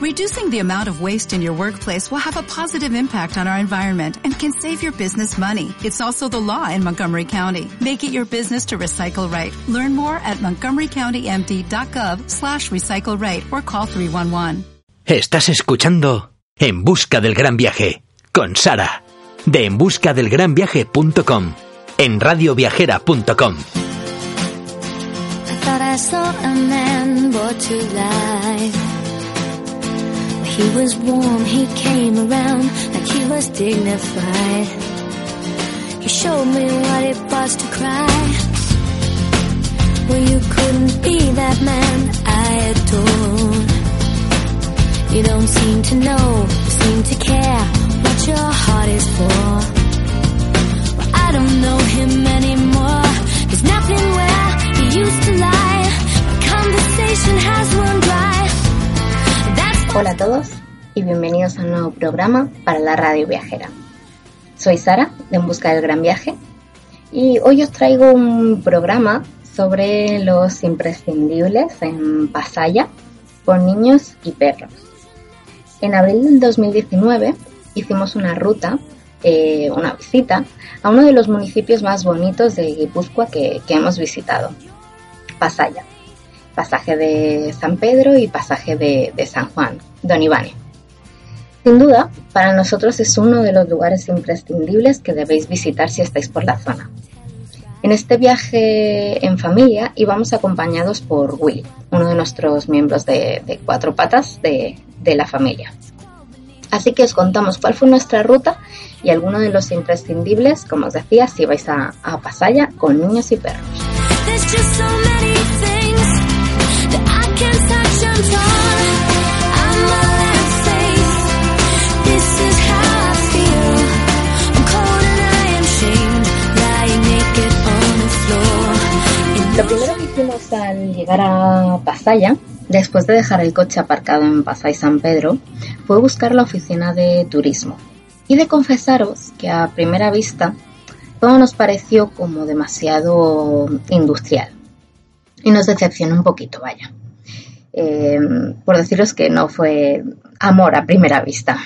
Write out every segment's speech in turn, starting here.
Reducing the amount of waste in your workplace will have a positive impact on our environment and can save your business money. It's also the law in Montgomery County. Make it your business to recycle right. Learn more at montgomerycountymd.gov slash recycle right or call 311. Estás escuchando En Busca del Gran Viaje con Sara de enbuscadelgranviaje.com en radioviajera.com. I thought I saw a man brought to life. He was warm, he came around like he was dignified. He showed me what it was to cry. Well, you couldn't be that man I adored. You don't seem to know, seem to care what your heart is for. Well, I don't know him anymore. There's nothing where he used to lie. My conversation has run dry. Hola a todos y bienvenidos a un nuevo programa para la radio viajera. Soy Sara de En Busca del Gran Viaje y hoy os traigo un programa sobre los imprescindibles en Pasaya con niños y perros. En abril del 2019 hicimos una ruta, eh, una visita a uno de los municipios más bonitos de Guipúzcoa que, que hemos visitado, Pasaya pasaje de San Pedro y pasaje de, San Juan, Don Ivane. Sin duda, para nosotros es uno de los lugares imprescindibles que debéis visitar si estáis por la zona. En este viaje en familia íbamos acompañados por Willy, uno de nuestros miembros de, cuatro patas de, de la familia. Así que os contamos cuál fue nuestra ruta y algunos de los imprescindibles, como os decía, si vais a, a Pasaya con niños y perros. Al llegar a Pasaya, después de dejar el coche aparcado en Pasay San Pedro, fue buscar la oficina de turismo. Y de confesaros que a primera vista todo nos pareció como demasiado industrial. Y nos decepcionó un poquito, vaya. Eh, por deciros que no fue amor a primera vista.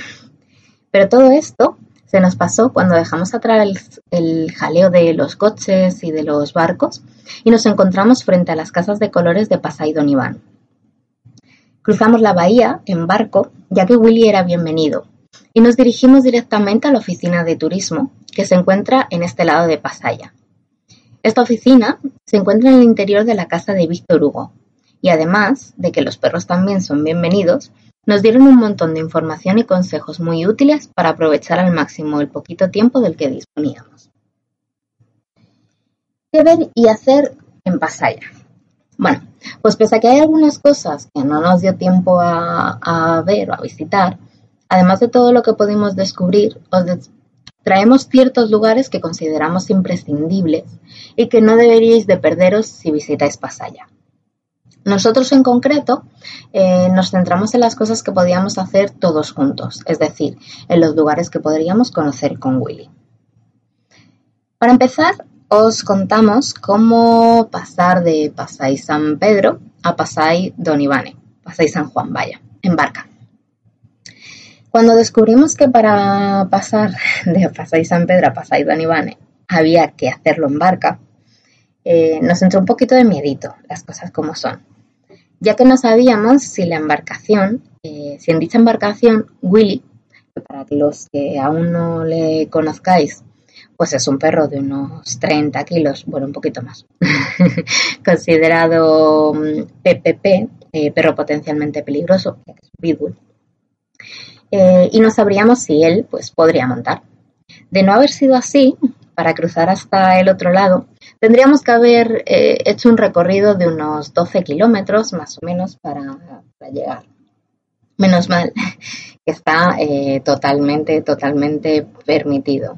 Pero todo esto se nos pasó cuando dejamos atrás el, el jaleo de los coches y de los barcos y nos encontramos frente a las casas de colores de Pasay Don Iván. Cruzamos la bahía en barco, ya que Willy era bienvenido, y nos dirigimos directamente a la oficina de turismo, que se encuentra en este lado de Pasaya. Esta oficina se encuentra en el interior de la casa de Víctor Hugo, y además de que los perros también son bienvenidos, nos dieron un montón de información y consejos muy útiles para aprovechar al máximo el poquito tiempo del que disponíamos. ¿Qué ver y hacer en Pasaya? Bueno, pues pese a que hay algunas cosas que no nos dio tiempo a, ver o a visitar, además de todo lo que pudimos descubrir, os traemos ciertos lugares que consideramos imprescindibles y que no deberíais de perderos si visitáis Pasaya. Nosotros en concreto eh, nos centramos en las cosas que podíamos hacer todos juntos, es decir, en los lugares que podríamos conocer con Willy. Para empezar, os contamos cómo pasar de Pasay San Pedro a Pasay Don Ivane, Pasay San Juan, vaya, en barca. Cuando descubrimos que para pasar de Pasay San Pedro a Pasay Don Ivane había que hacerlo en barca, eh, nos entró un poquito de miedito, las cosas como son, ya que no sabíamos si la embarcación, eh, si en dicha embarcación Willy, para los que aún no le conozcáis, pues es un perro de unos 30 kilos, bueno, un poquito más, considerado mm, PPP, eh, perro potencialmente peligroso, que es pitbull, eh, y no sabríamos si él pues podría montar. De no haber sido así, para cruzar hasta el otro lado, tendríamos que haber eh, hecho un recorrido de unos 12 kilómetros más o menos para, llegar. Menos mal que está eh, totalmente, totalmente permitido.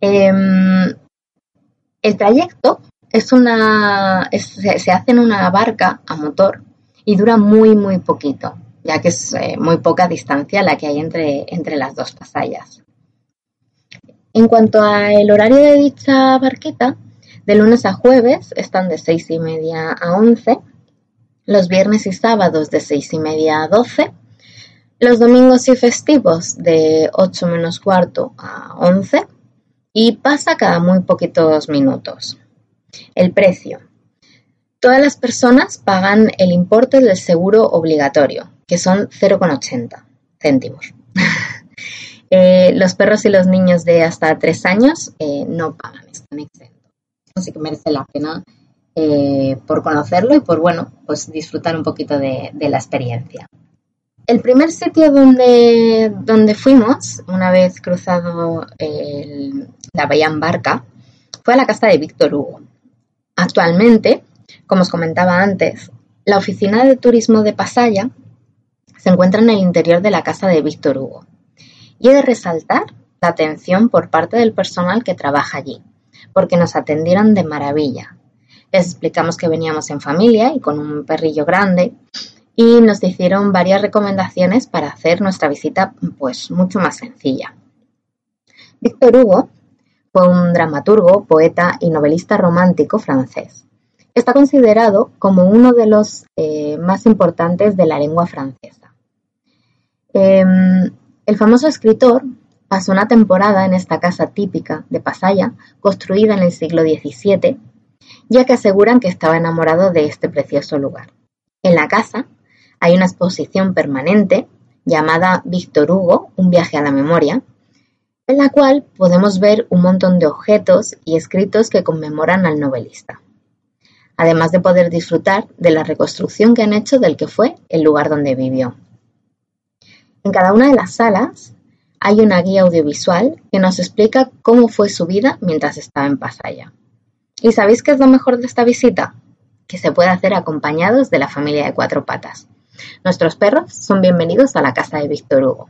Em, el trayecto es una, se hace en una barca a motor y dura muy, muy poquito, ya que es eh, muy poca distancia la que hay entre, entre las dos pasallas. En cuanto al horario de dicha barqueta, de lunes a jueves están de seis y media a 11, los viernes y sábados de seis y media a 12 Los domingos y festivos de 8 menos cuarto a 11 y pasa cada muy poquitos minutos. El precio. Todas las personas pagan el importe del seguro obligatorio, que son 0,80 céntimos. Eh, los perros y los niños de hasta 3 años eh, no pagan, están exentos. Así que merece la pena eh, por conocerlo y por, bueno, pues disfrutar un poquito de, la experiencia. El primer sitio donde, donde fuimos, una vez cruzado la bahía en barca, fue a la casa de Víctor Hugo. Actualmente, como os comentaba antes, la oficina de turismo de Pasaya se encuentra en el interior de la casa de Víctor Hugo. Y he de resaltar la atención por parte del personal que trabaja allí, porque nos atendieron de maravilla, les explicamos que veníamos en familia y con un perrillo grande y nos hicieron varias recomendaciones para hacer nuestra visita pues mucho más sencilla. Víctor Hugo fue un dramaturgo, poeta y novelista romántico francés. Está considerado como uno de los eh, más importantes de la lengua francesa. Em, el famoso escritor pasó una temporada en esta casa típica de Pasaya, construida en el siglo XVII ya que aseguran que estaba enamorado de este precioso lugar. En la casa hay una exposición permanente llamada Víctor Hugo, un viaje a la memoria, en la cual podemos ver un montón de objetos y escritos que conmemoran al novelista, además de poder disfrutar de la reconstrucción que han hecho del que fue el lugar donde vivió. En cada una de las salas hay una guía audiovisual que nos explica cómo fue su vida mientras estaba en Pasaya. ¿Y sabéis qué es lo mejor de esta visita? Que se puede hacer acompañados de la familia de cuatro patas. Nuestros perros son bienvenidos a la casa de Víctor Hugo.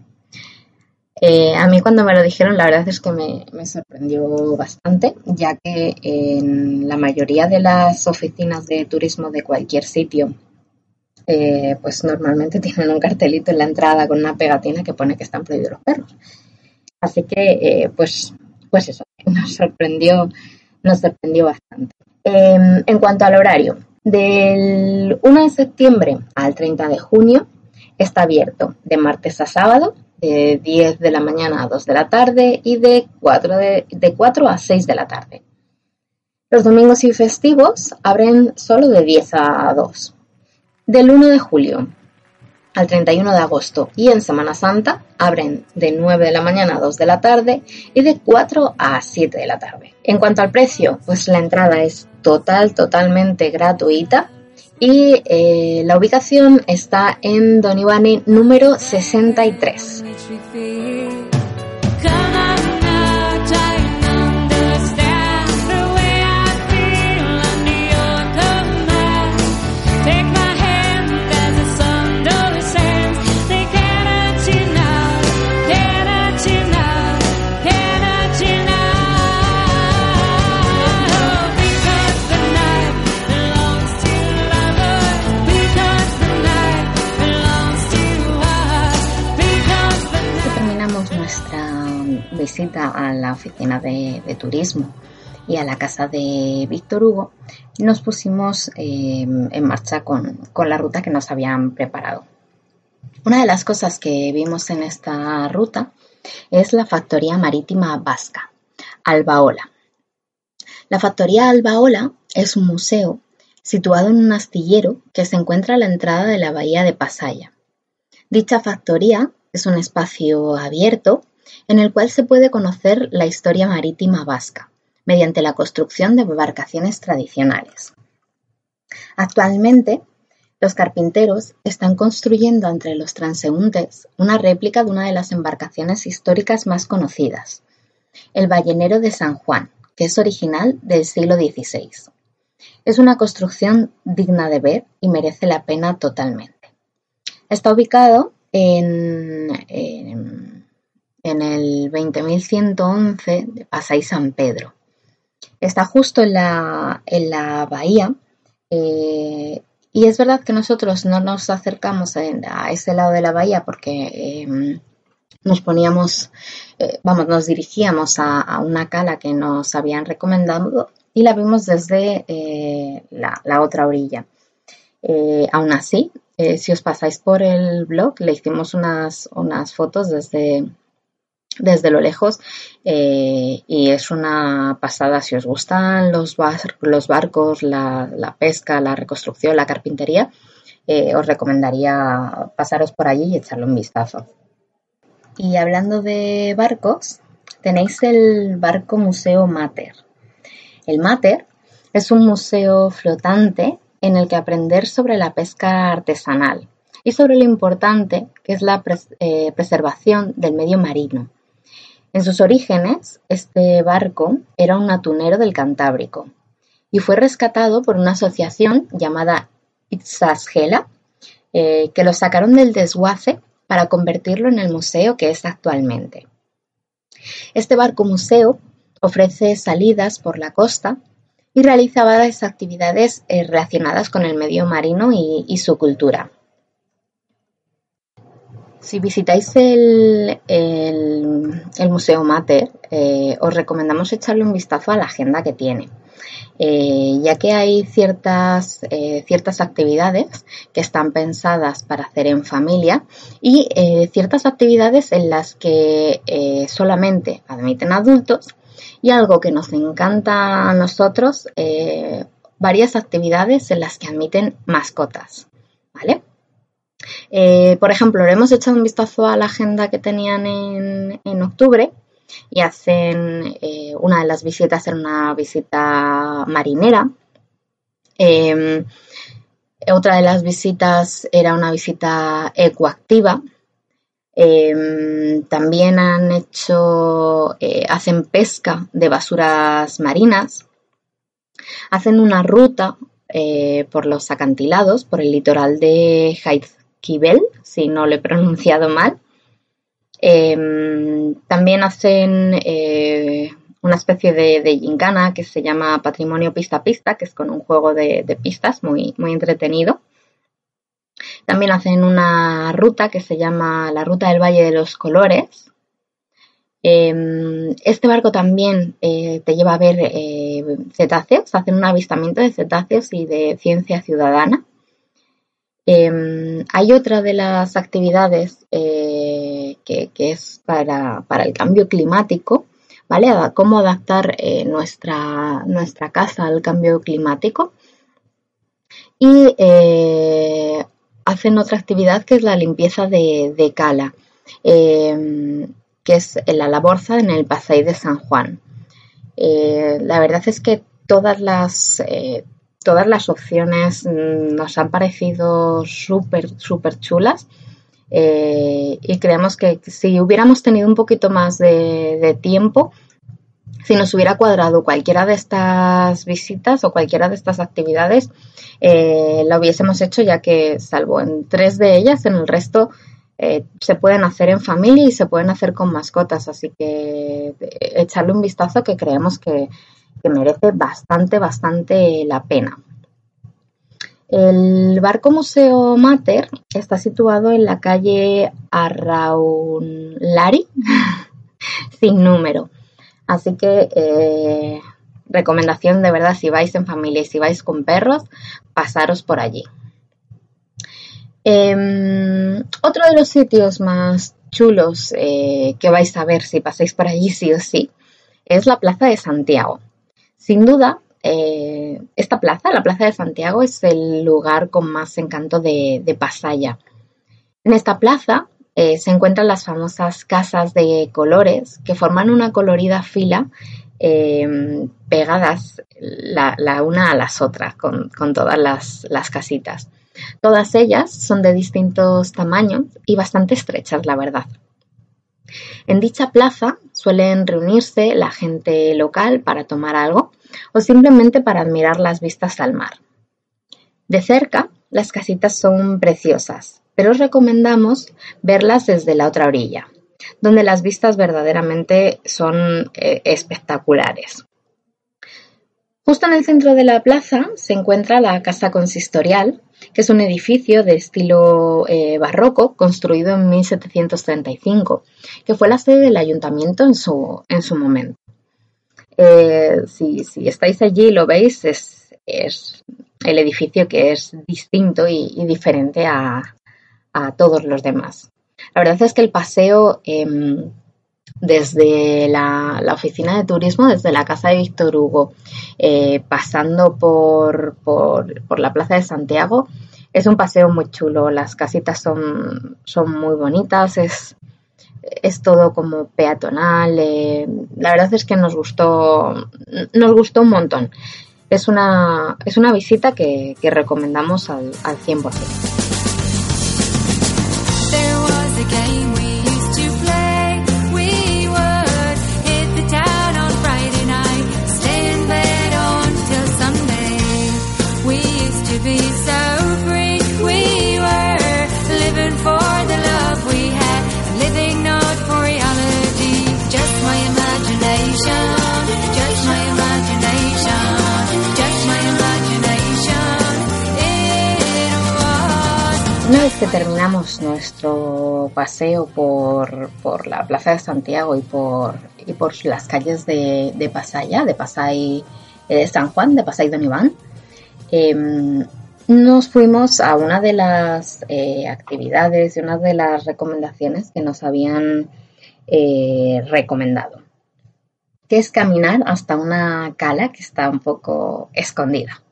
Eh, a mí cuando me lo dijeron la verdad es que me, sorprendió bastante, ya que en la mayoría de las oficinas de turismo de cualquier sitio, eh, pues normalmente tienen un cartelito en la entrada con una pegatina que pone que están prohibidos los perros. Así que, eh, pues, pues eso, nos sorprendió nos sorprendió bastante. Em, en cuanto al horario, del 1 de septiembre al 30 de junio está abierto de martes a sábado, de 10 de la mañana a 2 de la tarde y de 4, de, de 4 a 6 de la tarde. Los domingos y festivos abren solo de 10 a 2. Del 1 de julio al 31 de agosto y en Semana Santa abren de 9 de la mañana a 2 de la tarde y de 4 a 7 de la tarde. En cuanto al precio, pues la entrada es total, totalmente gratuita y eh, la ubicación está en Don Ivani número 63. A la oficina de, turismo y a la casa de Víctor Hugo, nos pusimos eh, en marcha con, la ruta que nos habían preparado. Una de las cosas que vimos en esta ruta es la factoría marítima vasca, Albaola. La factoría Albaola es un museo situado en un astillero que se encuentra a la entrada de la bahía de Pasaya. Dicha factoría es un espacio abierto en el cual se puede conocer la historia marítima vasca, mediante la construcción de embarcaciones tradicionales. Actualmente, los carpinteros están construyendo entre los transeúntes una réplica de una de las embarcaciones históricas más conocidas, el ballenero de San Juan, que es original del siglo XVI. Es una construcción digna de ver y merece la pena totalmente. Está ubicado en, en en el 20.111 de Pasay San Pedro. Está justo en la, en la bahía eh, y es verdad que nosotros no nos acercamos a, ese lado de la bahía porque em, nos poníamos, eh, vamos, nos dirigíamos a, una cala que nos habían recomendado y la vimos desde eh, la, la, otra orilla. aún así, eh, si os pasáis por el blog, le hicimos unas, unas fotos desde, desde lo lejos eh, y es una pasada si os gustan los, barcos, la, pesca, la reconstrucción, la carpintería, eh, os recomendaría pasaros por allí y echarle un vistazo. Y hablando de barcos, tenéis el barco Museo Mater. El Mater es un museo flotante en el que aprender sobre la pesca artesanal y sobre lo importante que es la eh, preservación del medio marino en sus orígenes, este barco era un atunero del Cantábrico y fue rescatado por una asociación llamada Itzasgela, eh, que lo sacaron del desguace para convertirlo en el museo que es actualmente. Este barco museo ofrece salidas por la costa y realiza varias actividades eh, relacionadas con el medio marino y su cultura. Si visitáis el, Museo Mater, eh, os recomendamos echarle un vistazo a la agenda que tiene. Eh, ya que hay ciertas, eh, ciertas actividades que están pensadas para hacer en familia y ciertas actividades en las que solamente admiten adultos y algo que nos encanta a nosotros, varias actividades en las que admiten mascotas. ¿Vale? Eh, por ejemplo, le hemos echado un vistazo a la agenda que tenían en, octubre y hacen eh, una de las visitas en una visita marinera. Em, otra de las visitas era una visita ecoactiva. Em, también han hecho, eh, hacen pesca de basuras marinas. Hacen una ruta por los acantilados, por el litoral de Haiz Kibel, si no lo he pronunciado mal. Em, también hacen eh, una especie de, de, que se llama Patrimonio Pista Pista, que es con un juego de, pistas muy, muy entretenido. También hacen una ruta que se llama la Ruta del Valle de los Colores. Em, este barco también eh, te lleva a ver eh, cetáceos, hacen un avistamiento de cetáceos y de ciencia ciudadana. Em, hay otra de las actividades eh, que, es para, el cambio climático, ¿vale? Cómo adaptar eh, nuestra, nuestra casa al cambio climático. Y eh, hacen otra actividad que es la limpieza de, cala, em, que es la laborza en el Pasay de San Juan. la verdad es que todas las, todas las opciones mm, nos han parecido súper, súper chulas. Eh, y creemos que si hubiéramos tenido un poquito más de, tiempo, si nos hubiera cuadrado cualquiera de estas visitas o cualquiera de estas actividades, eh, la hubiésemos hecho ya que salvo en tres de ellas, en el resto eh, se pueden hacer en familia y se pueden hacer con mascotas. Así que echarle un vistazo que creemos que, que merece bastante, bastante la pena. El Barco Museo Mater está situado en la calle Arraunlari, sin número. Así que eh, recomendación de verdad, si vais en familia y si vais con perros, pasaros por allí. Em, otro de los sitios más chulos eh, que vais a ver si pasáis por allí sí o sí es la Plaza de Santiago. Sin duda, eh, esta plaza, la Plaza de Santiago, es el lugar con más encanto de, Pasaya. En esta plaza eh, se encuentran las famosas casas de colores que forman una colorida fila eh, pegadas la, una a las otras con, todas las, casitas. Todas ellas son de distintos tamaños y bastante estrechas, la verdad. En dicha plaza suelen reunirse la gente local para tomar algo o simplemente para admirar las vistas al mar. De cerca, las casitas son preciosas, pero os recomendamos verlas desde la otra orilla, donde las vistas verdaderamente son eh, espectaculares. Justo en el centro de la plaza se encuentra la Casa Consistorial, que es un edificio de estilo eh, barroco construido en 1735, que fue la sede del ayuntamiento en su, en su momento. Eh, si, estáis allí y lo veis, es, el edificio que es distinto y, diferente a, todos los demás. La verdad es que el paseo em, desde la, oficina de turismo, desde la casa de Víctor Hugo, eh, pasando por, por, la plaza de Santiago, es un paseo muy chulo. Las casitas son, son muy bonitas, es, es todo como peatonal. Eh, la verdad es que nos gustó, nos gustó un montón. Es una, es una visita que, que recomendamos al, al 100%. Terminamos nuestro paseo por, por, la Plaza de Santiago y por, y por las calles de, de Pasaya, de Pasay de San Juan, de Pasay Don Iván, em, nos fuimos a una de las eh, actividades y una de las recomendaciones que nos habían eh, recomendado, que es caminar hasta una cala que está un poco escondida.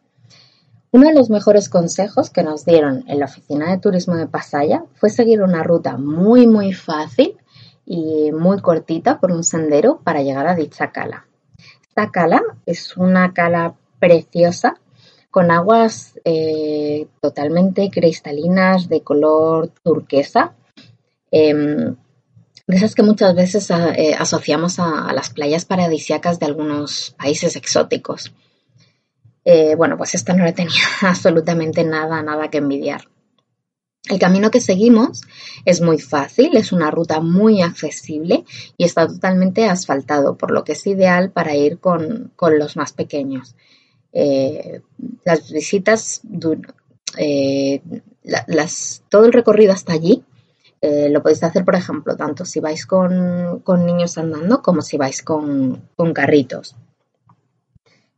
Uno de los mejores consejos que nos dieron en la oficina de turismo de Pasaya fue seguir una ruta muy muy fácil y muy cortita por un sendero para llegar a dicha cala. Esta cala es una cala preciosa con aguas eh, totalmente cristalinas de color turquesa, em, de esas que muchas veces eh, asociamos a las playas paradisíacas de algunos países exóticos. Eh, bueno, pues esta no le tenía absolutamente nada, nada que envidiar. El camino que seguimos es muy fácil, es una ruta muy accesible y está totalmente asfaltado, por lo que es ideal para ir con, los más pequeños. Eh, las visitas, eh, todo el recorrido hasta allí lo podéis hacer, por ejemplo, tanto si vais con, niños andando como si vais con carritos.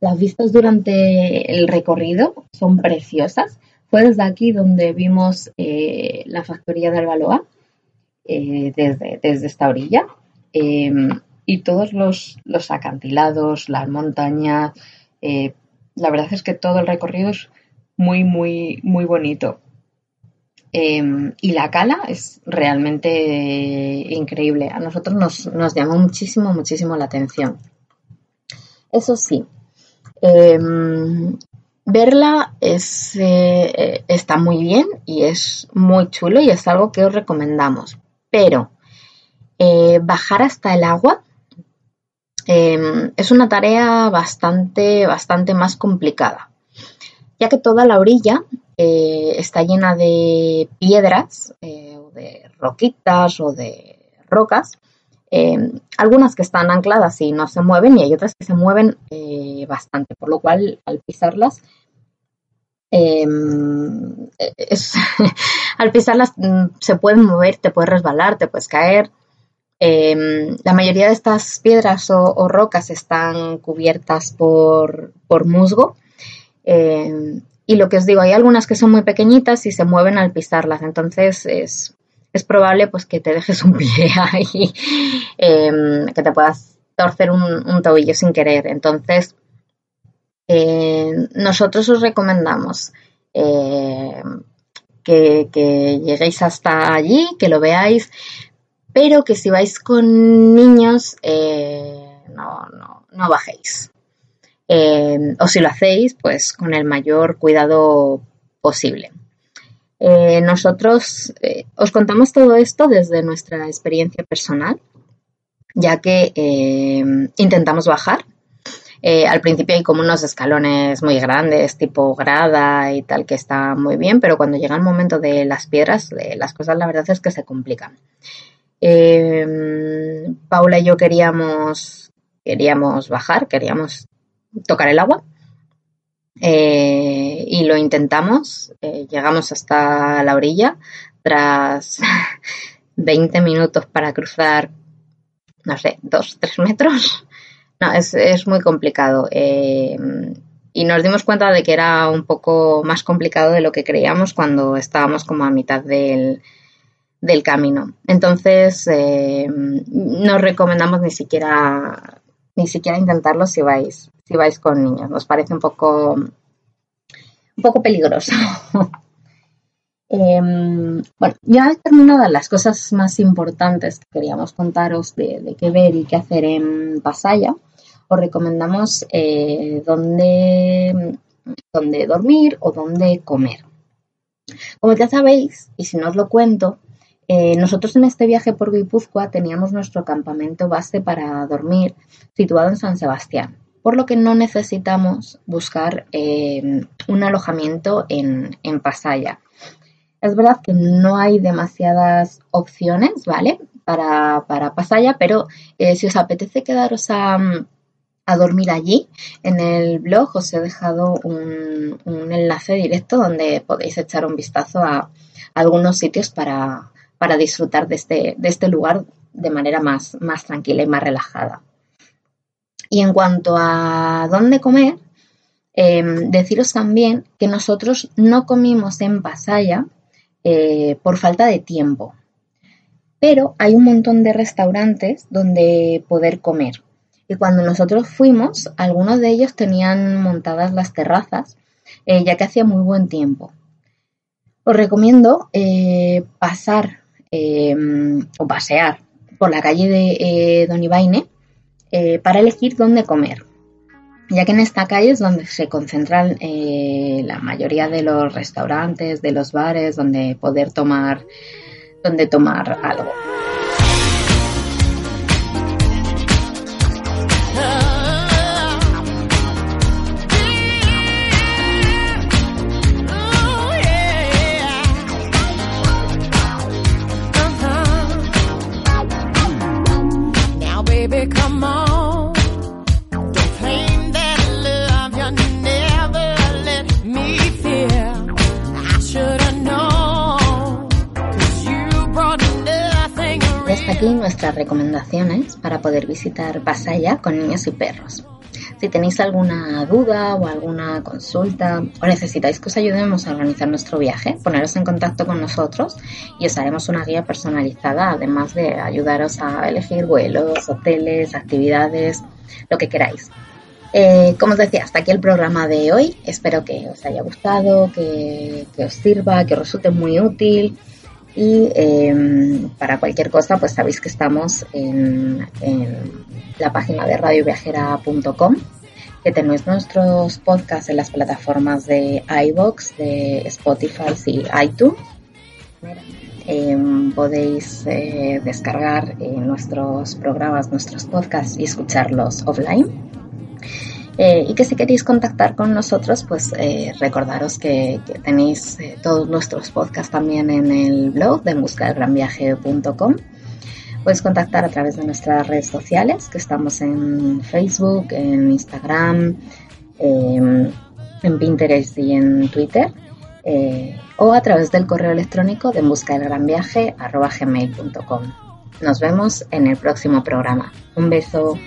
Las vistas durante el recorrido son preciosas. Fue desde aquí donde vimos eh, la factoría de Albaloa, eh, desde, esta orilla. Em, y todos los, acantilados, las montañas. Eh, la verdad es que todo el recorrido es muy, muy, muy bonito. Em, y la cala es realmente increíble. A nosotros nos, nos llamó muchísimo, muchísimo la atención. Eso sí, Em, verla es, eh, está muy bien y es muy chulo y es algo que os recomendamos. Pero eh, bajar hasta el agua em, es una tarea bastante, bastante más complicada, ya que toda la orilla eh, está llena de piedras, o de roquitas o de rocas eh, algunas que están ancladas y no se mueven y hay otras que se mueven eh, bastante, por lo cual al pisarlas, em, al pisarlas mm, se pueden mover, te puedes resbalar, te puedes caer. La mayoría de estas piedras o, rocas están cubiertas por, por musgo. Y lo que os digo, hay algunas que son muy pequeñitas y se mueven al pisarlas, entonces es, es probable pues que te dejes un pie ahí, em, que te puedas torcer un, tobillo sin querer. Entonces, eh, nosotros os recomendamos em, que, lleguéis hasta allí, que lo veáis, pero que si vais con niños, eh, no, no, no, bajéis. Em, o si lo hacéis, pues con el mayor cuidado posible. Eh, nosotros eh, os contamos todo esto desde nuestra experiencia personal, ya que eh, intentamos bajar. al principio hay como unos escalones muy grandes, tipo grada y tal, que está muy bien, pero cuando llega el momento de las piedras, las cosas la verdad es que se complican. Paula y yo queríamos, queríamos bajar, queríamos tocar el agua, eh, y lo intentamos, eh, llegamos hasta la orilla tras 20 minutos para cruzar, no sé, 2, 3 metros. No, es, muy complicado. Eh, y nos dimos cuenta de que era un poco más complicado de lo que creíamos cuando estábamos como a mitad del, del camino. Entonces, eh, no recomendamos ni siquiera, ni siquiera intentarlo si vais, si vais con niños. Nos parece un poco, un poco peligroso. Em, bueno, ya terminadas las cosas más importantes que queríamos contaros de, qué ver y qué hacer en Pasaya, os recomendamos eh, dónde, dónde dormir o dónde comer. Como ya sabéis, y si no os lo cuento, eh, nosotros en este viaje por Guipúzcoa teníamos nuestro campamento base para dormir situado en San Sebastián, por lo que no necesitamos buscar eh, un alojamiento en, en Pasaya. Es verdad que no hay demasiadas opciones, ¿vale? Para, para Pasaya, pero eh, si os apetece quedaros a, dormir allí, en el blog os he dejado un, enlace directo donde podéis echar un vistazo a, algunos sitios para, disfrutar de este, de este lugar de manera más, más tranquila y más relajada. Y en cuanto a dónde comer, em, deciros también que nosotros no comimos en Pasaya eh, por falta de tiempo. Pero hay un montón de restaurantes donde poder comer. Y cuando nosotros fuimos, algunos de ellos tenían montadas las terrazas, eh, ya que hacía muy buen tiempo. Os recomiendo eh, pasar o pasear por la calle de Don Ibaine para elegir dónde comer ya que en esta calle es donde se concentran eh, la mayoría de los restaurantes, de los bares, donde poder tomar, donde tomar algo. Nuestras recomendaciones para poder visitar Pasaya con niños y perros. Si tenéis alguna duda o alguna consulta o necesitáis que os ayudemos a organizar nuestro viaje, poneros en contacto con nosotros y os haremos una guía personalizada, además de ayudaros a elegir vuelos, hoteles, actividades, lo que queráis. Eh, como os decía, hasta aquí el programa de hoy. Espero que os haya gustado, que, que os sirva, que os resulte muy útil y em, para cualquier cosa, pues sabéis que estamos en, la página de radioviajera.com, que tenéis nuestros podcasts en las plataformas de iBox, de Spotify y iTunes. Em, podéis eh, descargar eh, nuestros programas, nuestros podcasts y escucharlos offline. Eh, y que si queréis contactar con nosotros, pues eh, recordaros que, tenéis eh, todos nuestros podcasts también en el blog de buscadelgranviaje.com. Podéis contactar a través de nuestras redes sociales, que estamos en Facebook, en Instagram, em, en Pinterest y en Twitter, o a través del correo electrónico de buscadelgranviaje.com. Nos vemos en el próximo programa. Un beso.